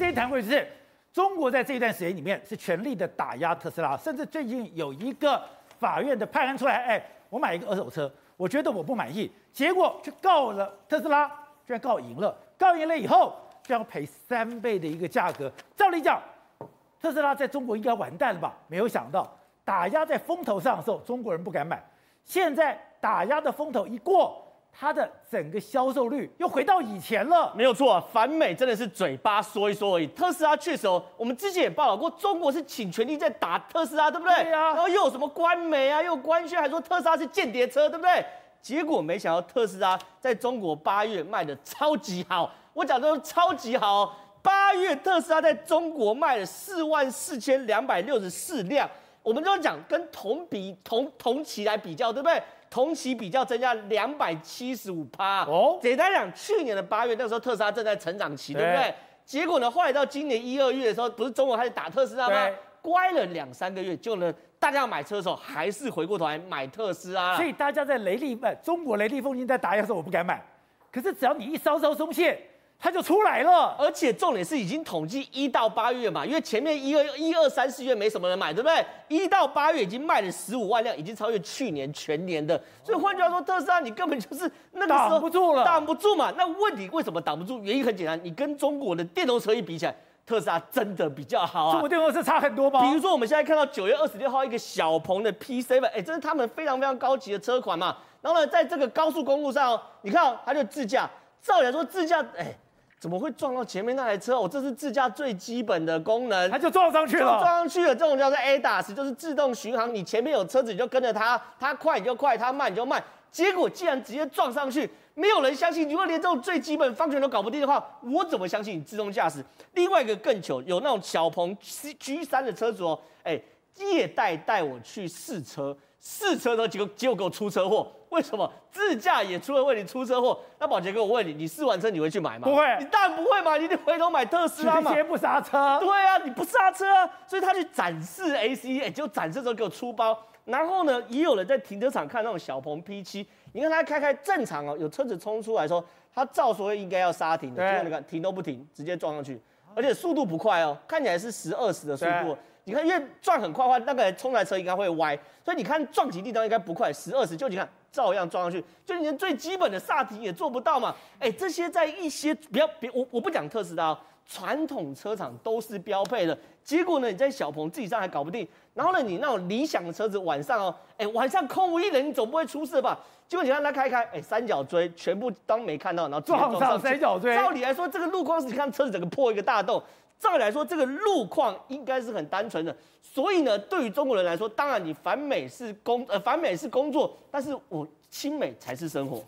这一谈过就是中国在这一段时间里面是全力的打压特斯拉，甚至最近有一个法院的判案出来，哎，我买一个二手车，我觉得我不满意，结果去告了特斯拉，居然告赢了，告赢了以后就要赔三倍的一个价格。照理讲，特斯拉在中国应该完蛋了吧？没有想到打压在风头上的时候，中国人不敢买，现在打压的风头一过。它的整个销售率又回到以前了，没有错啊，反美真的是嘴巴说一说而已。特斯拉确实哦，我们之前也报道过，中国是倾全力在打特斯拉，对不对？对呀、啊。然后又有什么官媒啊，又有官宣，还说特斯拉是间谍车，对不对？结果没想到特斯拉在中国八月卖的超级好，我讲的都超级好哦。八月特斯拉在中国卖了四万四千两百六十四辆，我们都讲跟同比同同期来比较，对不对？同期比较增加两百七十五趴哦。简单讲，去年的八月那时候特斯拉正在成长期，对不对？结果呢，后来到今年一二月的时候，不是中国开始打特斯拉吗？乖了两三个月，就能，大家要买车的时候，还是回过头来买特斯拉。所以大家在雷厉不，中国雷厉风行在打压的时候，我不敢买。可是只要你一稍稍松懈。它就出来了，而且重点是已经统计一到八月嘛，因为前面一二一二三四月没什么人买，对不对？一到八月已经卖了十五万辆，已经超越去年全年的。所以换句话说，特斯拉你根本就是那个时候挡不住了，挡不住嘛。那问题为什么挡不住？原因很简单，你跟中国的电动车一比起来，特斯拉真的比较好啊。中国电动车差很多吧？比如说我们现在看到九月二十六号一个小鹏的 P7，哎，这是他们非常非常高级的车款嘛。然后呢，在这个高速公路上，你看哦，它就自驾，照理来说自驾，哎。怎么会撞到前面那台车？我、哦、这是自驾最基本的功能，它就撞上去了，撞上去了。这种叫做 ADAS，就是自动巡航。你前面有车子，你就跟着它，它快你就快，它慢你就慢。结果竟然直接撞上去，没有人相信。如果连这种最基本方程都搞不定的话，我怎么相信你自动驾驶？另外一个更糗，有那种小鹏 G 三的车主哦，哎，业代带我去试车。试车的结果结果给我出车祸，为什么自驾也出了问题出车祸？那宝杰哥，我问你，你试完车你会去买吗？不会，你当然不会嘛，你得回头买特斯拉嘛。直接不刹车。对啊，你不刹车啊，所以他去展示 ACE，哎，就展示的时候给我出包。然后呢，也有人在停车场看那种小鹏 P 七你看他开开正常哦，有车子冲出来说，他照说应该要刹停的，结果你看停都不停，直接撞上去，而且速度不快哦，看起来是十二十的速度。你看，因为转很快的话，那个冲来车应该会歪，所以你看撞击力道应该不快，十二十就你看照样撞上去，就连最基本的刹停也做不到嘛。哎，这些在一些不要别我我不讲特斯拉，传统车厂都是标配的。结果呢，你在小鹏自己上还搞不定，然后呢，你那种理想的车子晚上哦，哎，晚上空无一人，你总不会出事吧？结果你让他开开，哎，三角锥全部当没看到，然后撞上三角锥。照理来说，这个路况是你看车子整个破一个大洞。照理来说，这个路况应该是很单纯的，所以呢，对于中国人来说，当然你反美是工呃反美是工作，但是我亲美才是生活。